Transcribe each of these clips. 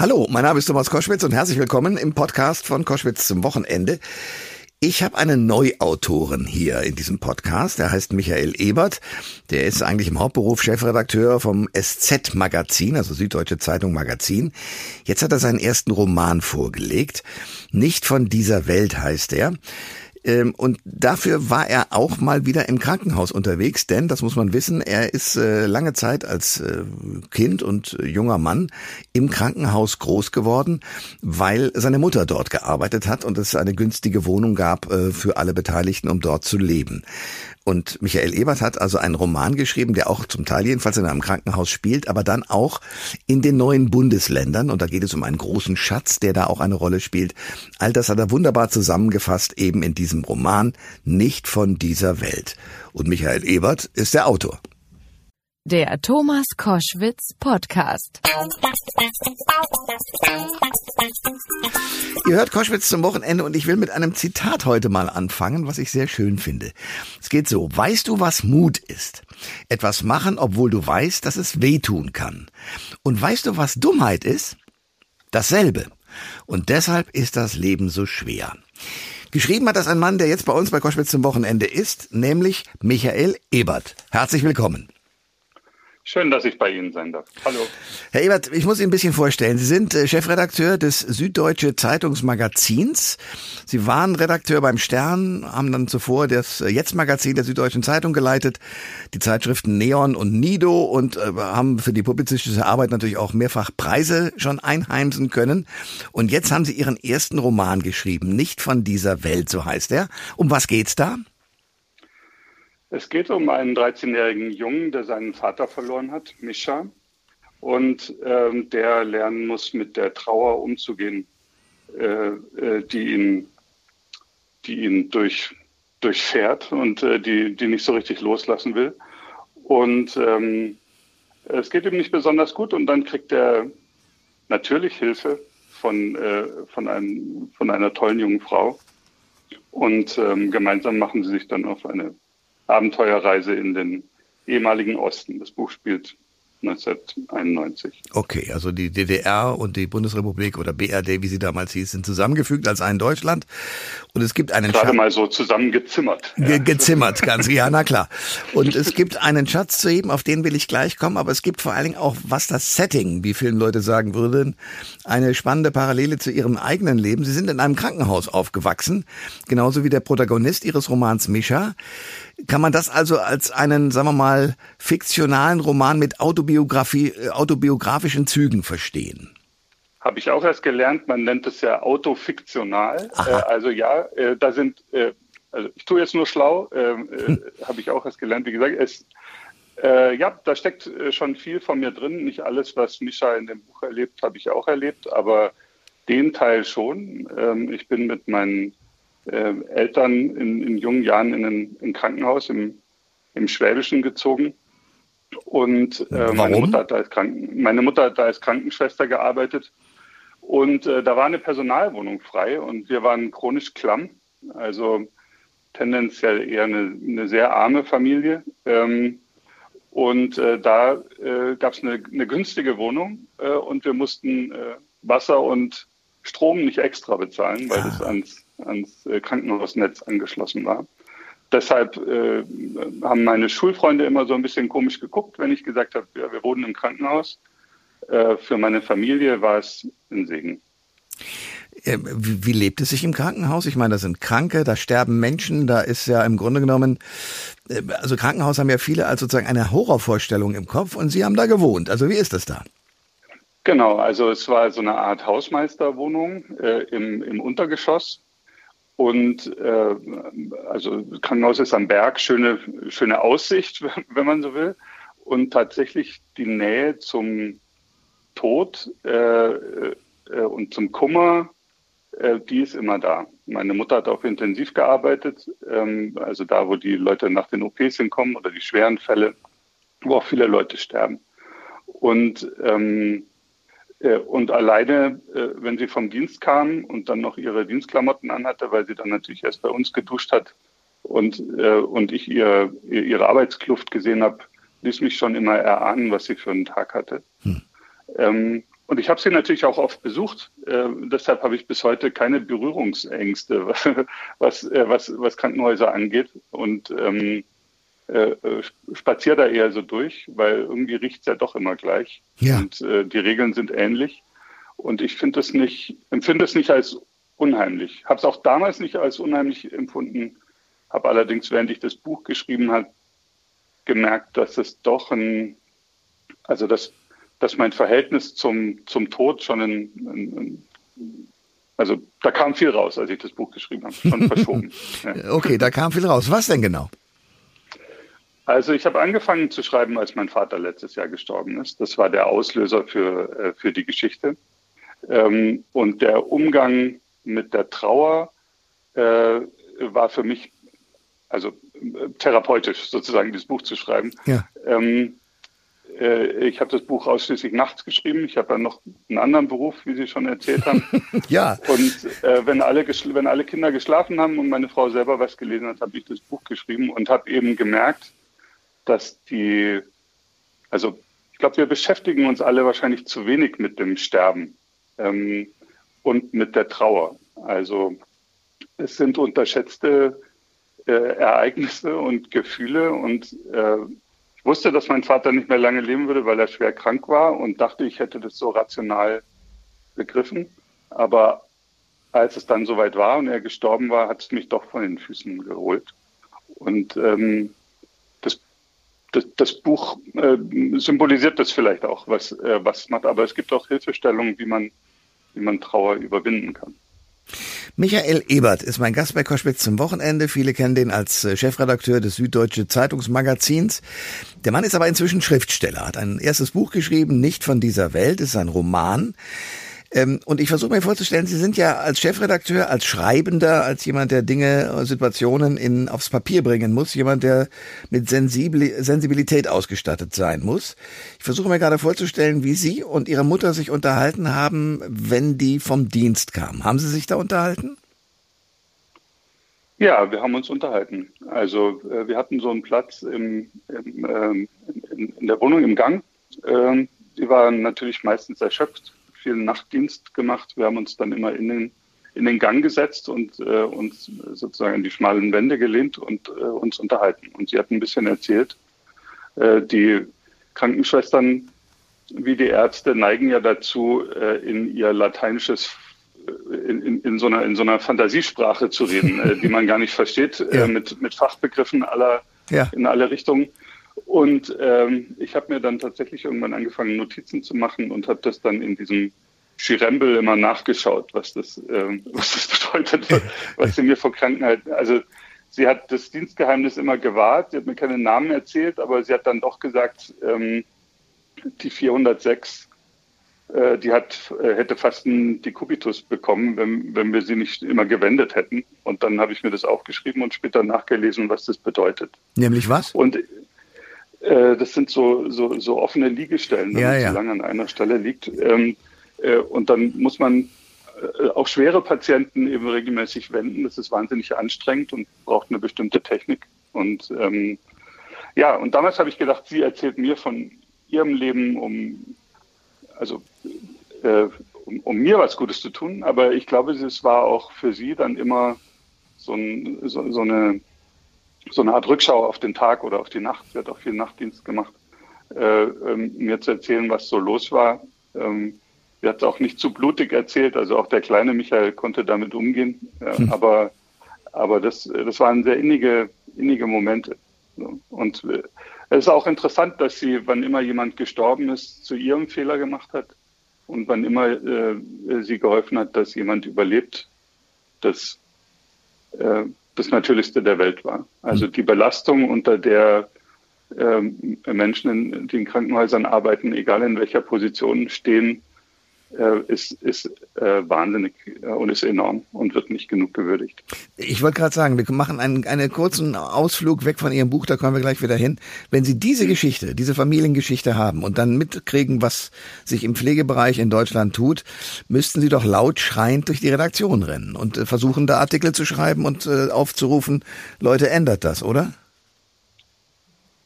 Hallo, mein Name ist Thomas Koschwitz und herzlich willkommen im Podcast von Koschwitz zum Wochenende. Ich habe einen Neuautoren hier in diesem Podcast. Der heißt Michael Ebert. Der ist eigentlich im Hauptberuf Chefredakteur vom SZ Magazin, also Süddeutsche Zeitung Magazin. Jetzt hat er seinen ersten Roman vorgelegt. Nicht von dieser Welt heißt er. Ähm, und dafür war er auch mal wieder im Krankenhaus unterwegs, denn, das muss man wissen, er ist äh, lange Zeit als äh, Kind und junger Mann im Krankenhaus groß geworden, weil seine Mutter dort gearbeitet hat und es eine günstige Wohnung gab äh, für alle Beteiligten, um dort zu leben. Und Michael Ebert hat also einen Roman geschrieben, der auch zum Teil jedenfalls in einem Krankenhaus spielt, aber dann auch in den neuen Bundesländern. Und da geht es um einen großen Schatz, der da auch eine Rolle spielt. All das hat er wunderbar zusammengefasst eben in diesem Roman Nicht von dieser Welt. Und Michael Ebert ist der Autor. Der Thomas Koschwitz Podcast. Ihr hört Koschwitz zum Wochenende und ich will mit einem Zitat heute mal anfangen, was ich sehr schön finde. Es geht so, weißt du, was Mut ist? Etwas machen, obwohl du weißt, dass es wehtun kann. Und weißt du, was Dummheit ist? Dasselbe. Und deshalb ist das Leben so schwer. Geschrieben hat das ein Mann, der jetzt bei uns bei Koschwitz zum Wochenende ist, nämlich Michael Ebert. Herzlich willkommen. Schön, dass ich bei Ihnen sein darf. Hallo. Herr Ebert, ich muss Ihnen ein bisschen vorstellen. Sie sind äh, Chefredakteur des Süddeutsche Zeitungsmagazins. Sie waren Redakteur beim Stern, haben dann zuvor das äh, Jetzt-Magazin der Süddeutschen Zeitung geleitet, die Zeitschriften Neon und Nido und äh, haben für die publizistische Arbeit natürlich auch mehrfach Preise schon einheimsen können. Und jetzt haben Sie Ihren ersten Roman geschrieben, Nicht von dieser Welt, so heißt er. Um was geht's da? Es geht um einen 13-jährigen Jungen, der seinen Vater verloren hat, Mischa, und ähm, der lernen muss, mit der Trauer umzugehen, äh, äh, die ihn, die ihn durch, durchfährt und äh, die, die nicht so richtig loslassen will. Und ähm, es geht ihm nicht besonders gut und dann kriegt er natürlich Hilfe von, äh, von, einem, von einer tollen jungen Frau. Und ähm, gemeinsam machen sie sich dann auf eine Abenteuerreise in den ehemaligen Osten. Das Buch spielt 1991. Okay, also die DDR und die Bundesrepublik oder BRD, wie sie damals hieß, sind zusammengefügt als ein Deutschland. Und es gibt einen Gerade Schatz, mal so zusammengezimmert. Ge gezimmert, ganz, ja, na klar. Und es gibt einen Schatz zu heben, auf den will ich gleich kommen, aber es gibt vor allen Dingen auch, was das Setting, wie vielen Leute sagen würden, eine spannende Parallele zu ihrem eigenen Leben. Sie sind in einem Krankenhaus aufgewachsen, genauso wie der Protagonist ihres Romans Mischa. Kann man das also als einen, sagen wir mal, fiktionalen Roman mit Autobiografie, äh, autobiografischen Zügen verstehen? Habe ich auch erst gelernt, man nennt es ja autofiktional. Äh, also ja, äh, da sind, äh, also ich tue jetzt nur schlau, ähm, äh, hm. habe ich auch erst gelernt. Wie gesagt, es, äh, ja, da steckt schon viel von mir drin. Nicht alles, was Mischa in dem Buch erlebt, habe ich auch erlebt, aber den Teil schon. Ähm, ich bin mit meinen äh, Eltern in, in, jungen Jahren in ein, in ein Krankenhaus im, im Schwäbischen gezogen. Und äh, meine, Mutter hat als Kranken, meine Mutter hat da als Krankenschwester gearbeitet. Und äh, da war eine Personalwohnung frei und wir waren chronisch klamm. Also tendenziell eher eine, eine sehr arme Familie. Ähm, und äh, da äh, gab es eine, eine, günstige Wohnung äh, und wir mussten äh, Wasser und Strom nicht extra bezahlen, weil ah. das ans ans äh, Krankenhausnetz angeschlossen war. Deshalb äh, haben meine Schulfreunde immer so ein bisschen komisch geguckt, wenn ich gesagt habe, ja, wir wohnen im Krankenhaus. Äh, für meine Familie war es ein Segen. Äh, wie, lebt es sich im Krankenhaus? Ich meine, da sind Kranke, da sterben Menschen, da ist ja im Grunde genommen, äh, also Krankenhaus haben ja viele als sozusagen eine Horrorvorstellung im Kopf und Sie haben da gewohnt. Also wie ist das da? Genau, also es war so eine Art Hausmeisterwohnung äh, im, im Untergeschoss und äh, also Krankenhaus ist am Berg, schöne, schöne Aussicht, wenn man so will. Und tatsächlich die Nähe zum Tod äh, äh, und zum Kummer, äh, die ist immer da. Meine Mutter hat auch intensiv gearbeitet, ähm, also da, wo die Leute nach den OPs hinkommen oder die schweren Fälle, wo auch viele Leute sterben. Und ähm, äh, und alleine, äh, wenn sie vom Dienst kam und dann noch ihre Dienstklamotten anhatte, weil sie dann natürlich erst bei uns geduscht hat und, äh, und ich ihr, ihre Arbeitskluft gesehen habe, ließ mich schon immer erahnen, was sie für einen Tag hatte. Hm. Ähm, und ich habe sie natürlich auch oft besucht. Äh, deshalb habe ich bis heute keine Berührungsängste, was, äh, was, was Krankenhäuser angeht. Und ähm, äh, spaziere da eher so durch, weil irgendwie riecht es ja doch immer gleich. Ja. Und äh, die Regeln sind ähnlich. Und ich finde es nicht, empfinde es nicht als unheimlich. Habe es auch damals nicht als unheimlich empfunden, habe allerdings, während ich das Buch geschrieben habe, gemerkt, dass es doch ein, also dass, dass mein Verhältnis zum, zum Tod schon ein, ein, ein also da kam viel raus, als ich das Buch geschrieben habe, schon verschoben. Ja. Okay, da kam viel raus. Was denn genau? Also ich habe angefangen zu schreiben, als mein Vater letztes Jahr gestorben ist. Das war der Auslöser für, äh, für die Geschichte. Ähm, und der Umgang mit der Trauer äh, war für mich, also äh, therapeutisch sozusagen, dieses Buch zu schreiben. Ja. Ähm, äh, ich habe das Buch ausschließlich nachts geschrieben. Ich habe ja noch einen anderen Beruf, wie Sie schon erzählt haben. ja. Und äh, wenn, alle wenn alle Kinder geschlafen haben und meine Frau selber was gelesen hat, habe ich das Buch geschrieben und habe eben gemerkt, dass die, also ich glaube, wir beschäftigen uns alle wahrscheinlich zu wenig mit dem Sterben ähm, und mit der Trauer. Also es sind unterschätzte äh, Ereignisse und Gefühle und äh, ich wusste, dass mein Vater nicht mehr lange leben würde, weil er schwer krank war und dachte, ich hätte das so rational begriffen. Aber als es dann soweit war und er gestorben war, hat es mich doch von den Füßen geholt. Und ähm, das, das Buch äh, symbolisiert das vielleicht auch, was, äh, was macht. Aber es gibt auch Hilfestellungen, wie man wie man Trauer überwinden kann. Michael Ebert ist mein Gast bei Koschwitz zum Wochenende. Viele kennen den als äh, Chefredakteur des Süddeutsche Zeitungsmagazins. Der Mann ist aber inzwischen Schriftsteller, hat ein erstes Buch geschrieben, Nicht von dieser Welt, ist ein Roman. Ähm, und ich versuche mir vorzustellen, Sie sind ja als Chefredakteur, als Schreibender, als jemand, der Dinge, äh, Situationen in, aufs Papier bringen muss, jemand, der mit Sensibli Sensibilität ausgestattet sein muss. Ich versuche mir gerade vorzustellen, wie Sie und Ihre Mutter sich unterhalten haben, wenn die vom Dienst kamen. Haben Sie sich da unterhalten? Ja, wir haben uns unterhalten. Also äh, wir hatten so einen Platz im, im, ähm, in, in, der Wohnung im Gang. Ähm, die waren natürlich meistens erschöpft viel Nachtdienst gemacht. Wir haben uns dann immer in den, in den Gang gesetzt und äh, uns sozusagen in die schmalen Wände gelehnt und äh, uns unterhalten. Und sie hat ein bisschen erzählt, äh, die Krankenschwestern wie die Ärzte neigen ja dazu, äh, in ihr lateinisches äh, in, in, in, so einer, in so einer Fantasiesprache zu reden, äh, die man gar nicht versteht, ja. mit, mit Fachbegriffen aller, ja. in alle Richtungen. Und ähm, ich habe mir dann tatsächlich irgendwann angefangen, Notizen zu machen und habe das dann in diesem Schirembel immer nachgeschaut, was das, ähm, was das bedeutet, was sie mir vor Krankheit. Also sie hat das Dienstgeheimnis immer gewahrt, sie hat mir keine Namen erzählt, aber sie hat dann doch gesagt, ähm, die 406, äh, die hat, äh, hätte fast einen Dekubitus bekommen, wenn, wenn wir sie nicht immer gewendet hätten. Und dann habe ich mir das aufgeschrieben und später nachgelesen, was das bedeutet. Nämlich was? Und äh, das sind so, so, so offene Liegestellen, wenn ja, man ja. zu lange an einer Stelle liegt. Ähm, äh, und dann muss man äh, auch schwere Patienten eben regelmäßig wenden. Das ist wahnsinnig anstrengend und braucht eine bestimmte Technik. Und ähm, ja, und damals habe ich gedacht, sie erzählt mir von ihrem Leben, um also äh, um, um, mir was Gutes zu tun. Aber ich glaube, es war auch für sie dann immer so, ein, so, so eine so eine Art Rückschau auf den Tag oder auf die Nacht. Sie hat auch viel Nachtdienst gemacht, äh, ähm, mir zu erzählen, was so los war. Ähm, sie hat auch nicht zu blutig erzählt, also auch der kleine Michael konnte damit umgehen. Ja, hm. Aber, aber das, das waren sehr innige, innige Momente. Und äh, es ist auch interessant, dass sie, wann immer jemand gestorben ist, zu ihrem Fehler gemacht hat und wann immer äh, sie geholfen hat, dass jemand überlebt, das äh, das Natürlichste der Welt war. Also hm. die Belastung, unter der ähm, Menschen, in, die in Krankenhäusern arbeiten, egal in welcher Position stehen, ist, ist äh, wahnsinnig äh, und ist enorm und wird nicht genug gewürdigt. Ich wollte gerade sagen, wir machen einen, einen kurzen Ausflug weg von Ihrem Buch, da kommen wir gleich wieder hin. Wenn Sie diese Geschichte, diese Familiengeschichte haben und dann mitkriegen, was sich im Pflegebereich in Deutschland tut, müssten Sie doch laut schreiend durch die Redaktion rennen und äh, versuchen, da Artikel zu schreiben und äh, aufzurufen, Leute, ändert das, oder?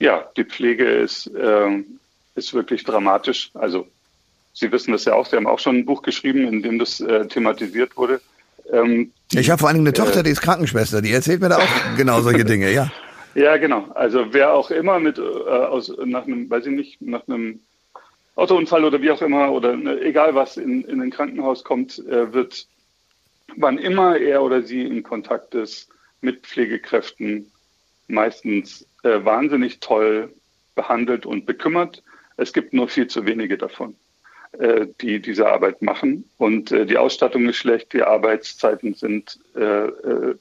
Ja, die Pflege ist, äh, ist wirklich dramatisch. Also Sie wissen das ja auch, Sie haben auch schon ein Buch geschrieben, in dem das äh, thematisiert wurde. Ähm, ich habe vor allem eine Tochter, äh, die ist Krankenschwester, die erzählt mir da auch genau solche Dinge, ja. Ja, genau. Also wer auch immer mit äh, aus nach einem, weiß ich nicht, nach einem Autounfall oder wie auch immer oder ne, egal was in, in ein Krankenhaus kommt, äh, wird wann immer er oder sie in Kontakt ist mit Pflegekräften, meistens äh, wahnsinnig toll behandelt und bekümmert. Es gibt nur viel zu wenige davon, äh, die diese Arbeit machen. Und äh, die Ausstattung ist schlecht, die Arbeitszeiten sind äh, äh,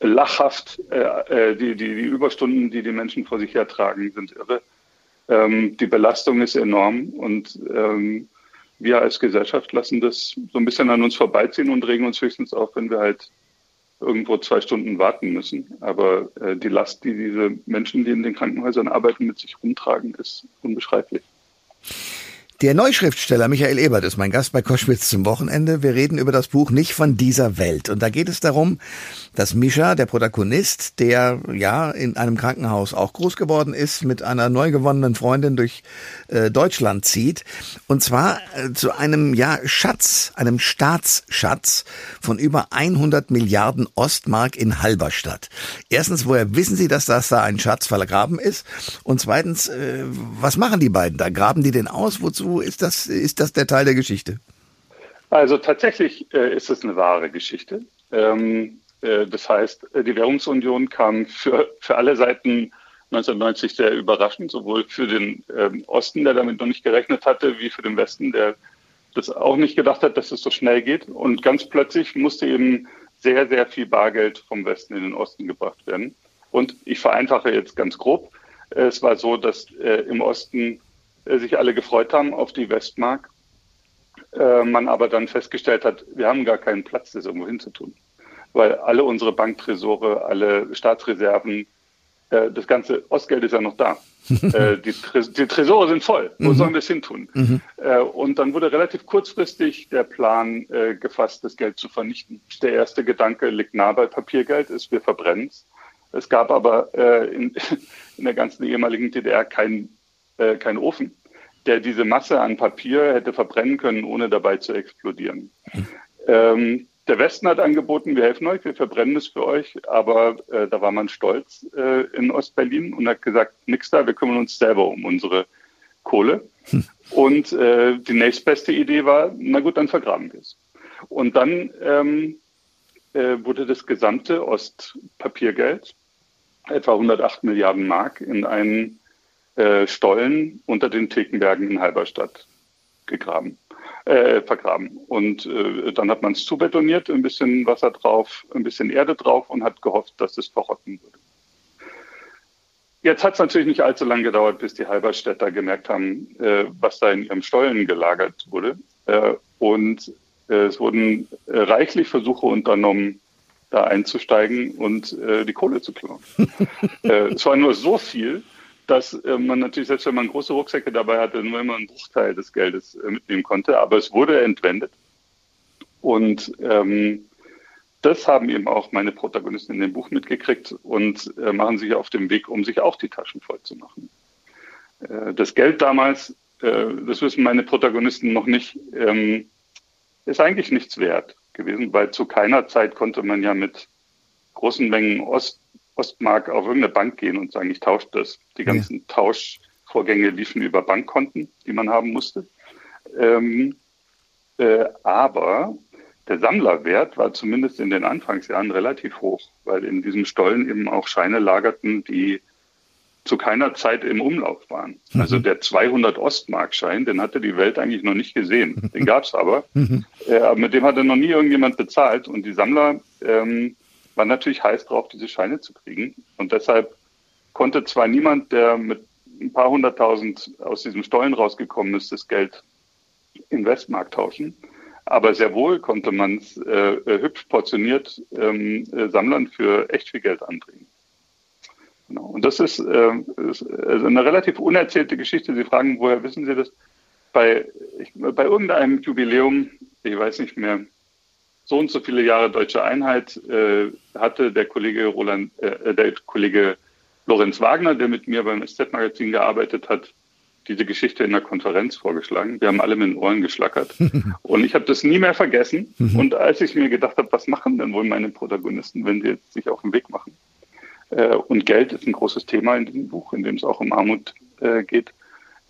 lachhaft, äh, die, die, die Überstunden, die die Menschen vor sich hertragen, sind irre. Ähm, die Belastung ist enorm und ähm, wir als Gesellschaft lassen das so ein bisschen an uns vorbeiziehen und regen uns höchstens auf, wenn wir halt irgendwo zwei Stunden warten müssen. Aber äh, die Last, die diese Menschen, die in den Krankenhäusern arbeiten, mit sich rumtragen, ist unbeschreiblich. Der Neuschriftsteller Michael Ebert ist mein Gast bei Koschwitz zum Wochenende. Wir reden über das Buch Nicht von dieser Welt. Und da geht es darum, dass Mischa, der Protagonist, der ja in einem Krankenhaus auch groß geworden ist, mit einer neu gewonnenen Freundin durch äh, Deutschland zieht. Und zwar äh, zu einem ja Schatz, einem Staatsschatz von über 100 Milliarden Ostmark in Halberstadt. Erstens, woher wissen Sie, dass das da ein Schatz vergraben ist? Und zweitens, äh, was machen die beiden da? Graben die den aus? Wozu ist das, ist das der Teil der Geschichte? Also tatsächlich äh, ist es eine wahre Geschichte. Ähm, äh, das heißt, äh, die Währungsunion kam für, für alle Seiten 1990 sehr überraschend, sowohl für den ähm, Osten, der damit noch nicht gerechnet hatte, wie für den Westen, der das auch nicht gedacht hat, dass es so schnell geht. Und ganz plötzlich musste eben sehr, sehr viel Bargeld vom Westen in den Osten gebracht werden. Und ich vereinfache jetzt ganz grob. Es war so, dass äh, im Osten äh, sich alle gefreut haben auf die Westmark. Äh, man aber dann festgestellt hat, wir haben gar keinen Platz, das irgendwo hinzutun. Weil alle unsere Banktresore, alle Staatsreserven, äh, das ganze Ostgeld ist ja noch da. äh, die, Tres die, Tresore sind voll. Wo mhm. sollen wir es hintun? Mhm. Äh, und dann wurde relativ kurzfristig der Plan äh, gefasst, das Geld zu vernichten. Der erste Gedanke liegt nah bei Papiergeld, ist, wir verbrennen es. Es gab aber äh, in, in der ganzen ehemaligen DDR keinen äh, kein Ofen, der diese Masse an Papier hätte verbrennen können, ohne dabei zu explodieren. Ähm, der Westen hat angeboten, wir helfen euch, wir verbrennen es für euch, aber äh, da war man stolz äh, in Ostberlin und hat gesagt, nix da, wir kümmern uns selber um unsere Kohle. Hm. Und äh, die nächstbeste Idee war, na gut, dann vergraben wir es. Und dann ähm, äh, wurde das gesamte Ostpapiergeld, etwa 108 Milliarden Mark, in einen äh, Stollen unter den Thekenbergen in Halberstadt gegraben, äh, vergraben. Und äh, dann hat man es zubetoniert, ein bisschen Wasser drauf, ein bisschen Erde drauf und hat gehofft, dass es verrotten würde. Jetzt hat es natürlich nicht allzu lange gedauert, bis die Halberstädter gemerkt haben, äh, was da in ihrem Stollen gelagert wurde. Äh, und äh, es wurden äh, reichlich Versuche unternommen, da einzusteigen und die Kohle zu klauen. es war nur so viel, dass äh, man natürlich, selbst wenn man große Rucksäcke dabei hatte, nur immer einen Bruchteil des Geldes äh, mitnehmen konnte. Aber es wurde entwendet. Und ähm, das haben eben auch meine Protagonisten in dem Buch mitgekriegt und äh, machen sich auf dem Weg, um sich auch die Taschen voll zu machen. Äh, das Geld damals, äh, das wissen meine Protagonisten noch nicht, ähm, ist eigentlich nichts wert gewesen, weil zu keiner Zeit konnte man ja mit großen Mengen Ost Ostmark auf irgendeine Bank gehen und sagen, ich tausche das. Die ganzen ja. Tauschvorgänge liefen über Bankkonten, die man haben musste. Ähm, äh, aber der Sammlerwert war zumindest in den Anfangsjahren relativ hoch, weil in diesem Stollen eben auch Scheine lagerten, die zu keiner Zeit im Umlauf waren. Mhm. Also der 200 Ostmarkschein, den hatte die Welt eigentlich noch nicht gesehen. Den gab es aber. Mhm. Äh, mit dem hatte noch nie irgendjemand bezahlt. Und die Sammler ähm, war natürlich heiß drauf, diese Scheine zu kriegen. Und deshalb konnte zwar niemand, der mit ein paar hunderttausend aus diesem Stollen rausgekommen ist, das Geld in Westmarkt tauschen. Aber sehr wohl konnte man es äh, äh, hübsch portioniert ähm, äh, Sammlern für echt viel Geld andrehen. Genau. Und das ist, äh, ist also eine relativ unerzählte Geschichte. Sie fragen, woher wissen Sie das? Bei, ich, bei irgendeinem Jubiläum, ich weiß nicht mehr, so und so viele Jahre deutsche Einheit äh, hatte der Kollege Roland, äh, der Kollege Lorenz Wagner, der mit mir beim SZ-Magazin gearbeitet hat, diese Geschichte in der Konferenz vorgeschlagen. Wir haben alle mit den Ohren geschlackert. und ich habe das nie mehr vergessen. Mhm. und als ich mir gedacht habe, was machen denn wohl meine Protagonisten, wenn sie jetzt sich auf den Weg machen? Äh, und Geld ist ein großes Thema in diesem Buch, in dem es auch um Armut äh, geht.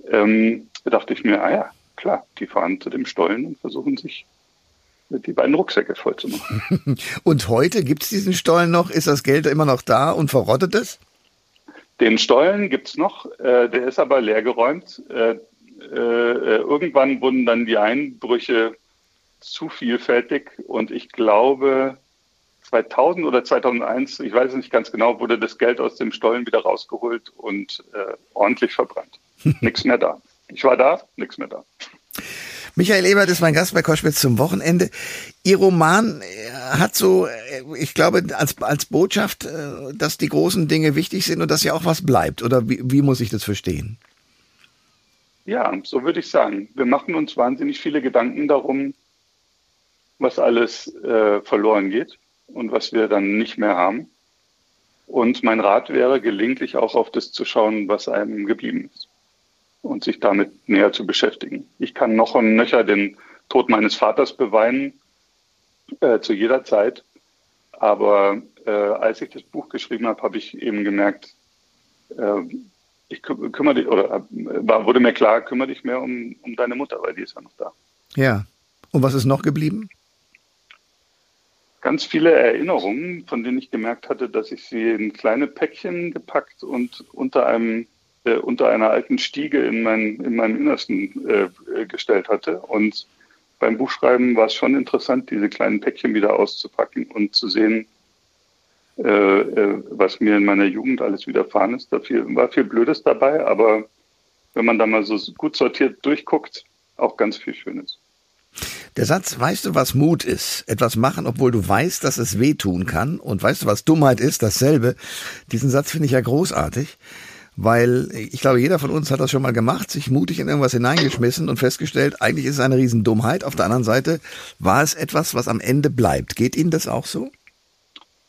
Ähm, da dachte ich mir, ah ja, klar, die fahren zu dem Stollen und versuchen sich die beiden Rucksäcke voll zu machen. und heute gibt es diesen Stollen noch? Ist das Geld immer noch da und verrottet es? Den Stollen gibt es noch, äh, der ist aber leergeräumt. Äh, äh, irgendwann wurden dann die Einbrüche zu vielfältig und ich glaube 2000 oder 2001, ich weiß es nicht ganz genau, wurde das Geld aus dem Stollen wieder rausgeholt und äh, ordentlich verbrannt. nichts mehr da. Ich war da, nichts mehr da. Michael Ebert ist mein Gast bei Koschwitz zum Wochenende. Ihr Roman äh, hat so, äh, ich glaube, als, als Botschaft, äh, dass die großen Dinge wichtig sind und dass ja auch was bleibt. Oder wie, wie muss ich das verstehen? Ja, so würde ich sagen. Wir machen uns wahnsinnig viele Gedanken darum, was alles äh, verloren geht und was wir dann nicht mehr haben. Und mein Rat wäre, gelegentlich auch auf das zu schauen, was einem geblieben ist und sich damit näher zu beschäftigen. Ich kann noch und nöcher den Tod meines Vaters beweinen, äh, zu jeder Zeit. Aber äh, als ich das Buch geschrieben habe, habe ich eben gemerkt, äh, ich kü kümmere dich, oder äh, war, wurde mir klar, kümmere dich mehr um, um deine Mutter, weil die ist ja noch da. Ja. Und was ist noch geblieben? Ganz viele Erinnerungen, von denen ich gemerkt hatte, dass ich sie in kleine Päckchen gepackt und unter einem äh, unter einer alten Stiege in mein, in meinem Innersten äh, gestellt hatte. Und beim Buchschreiben war es schon interessant, diese kleinen Päckchen wieder auszupacken und zu sehen, äh, äh, was mir in meiner Jugend alles widerfahren ist. Da viel, war viel Blödes dabei, aber wenn man da mal so gut sortiert durchguckt, auch ganz viel Schönes. Der Satz, weißt du, was Mut ist? Etwas machen, obwohl du weißt, dass es wehtun kann. Und weißt du, was Dummheit ist? Dasselbe. Diesen Satz finde ich ja großartig weil ich glaube, jeder von uns hat das schon mal gemacht, sich mutig in irgendwas hineingeschmissen und festgestellt, eigentlich ist es eine Riesendummheit. Auf der anderen Seite war es etwas, was am Ende bleibt. Geht Ihnen das auch so?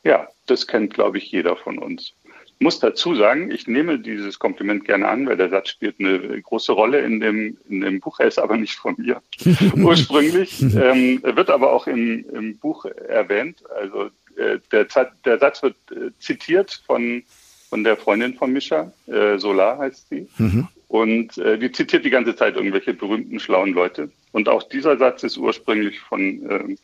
Ja, das kennt, glaube ich, jeder von uns. Ich muss dazu sagen, ich nehme dieses Kompliment gerne an, weil der Satz spielt eine große Rolle in dem, in dem Buch. Er ist aber nicht von mir ursprünglich. ähm, wird aber auch im, im Buch erwähnt. Also äh, der, der Satz wird äh, zitiert von von der Freundin von Mischa, äh, Solar heißt sie. Mhm. Und äh, die zitiert die ganze Zeit irgendwelche berühmten, schlauen Leute. Und auch dieser Satz ist ursprünglich von, äh,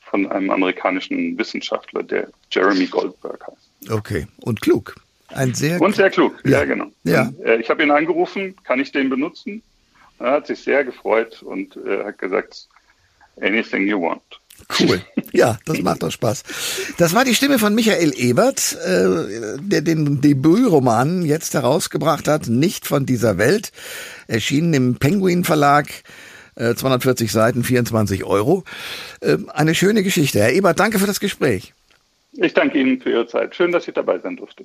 von einem amerikanischen Wissenschaftler, der Jeremy Goldberg heißt. Okay, und klug. Ein sehr und sehr klug, ja, ja genau. Ja. Und, äh, ich habe ihn angerufen, kann ich den benutzen? Er hat sich sehr gefreut und äh, hat gesagt, anything you want. Cool. Ja, das macht doch Spaß. Das war die Stimme von Michael Ebert, äh, der den Debütroman jetzt herausgebracht hat, Nicht von dieser Welt, erschienen im Penguin Verlag. 240 äh, Seiten, 24 Euro. Äh, eine schöne Geschichte. Herr Ebert, danke für das Gespräch. Ich danke Ihnen für Ihre Zeit. Schön, dass ich dabei sein durfte.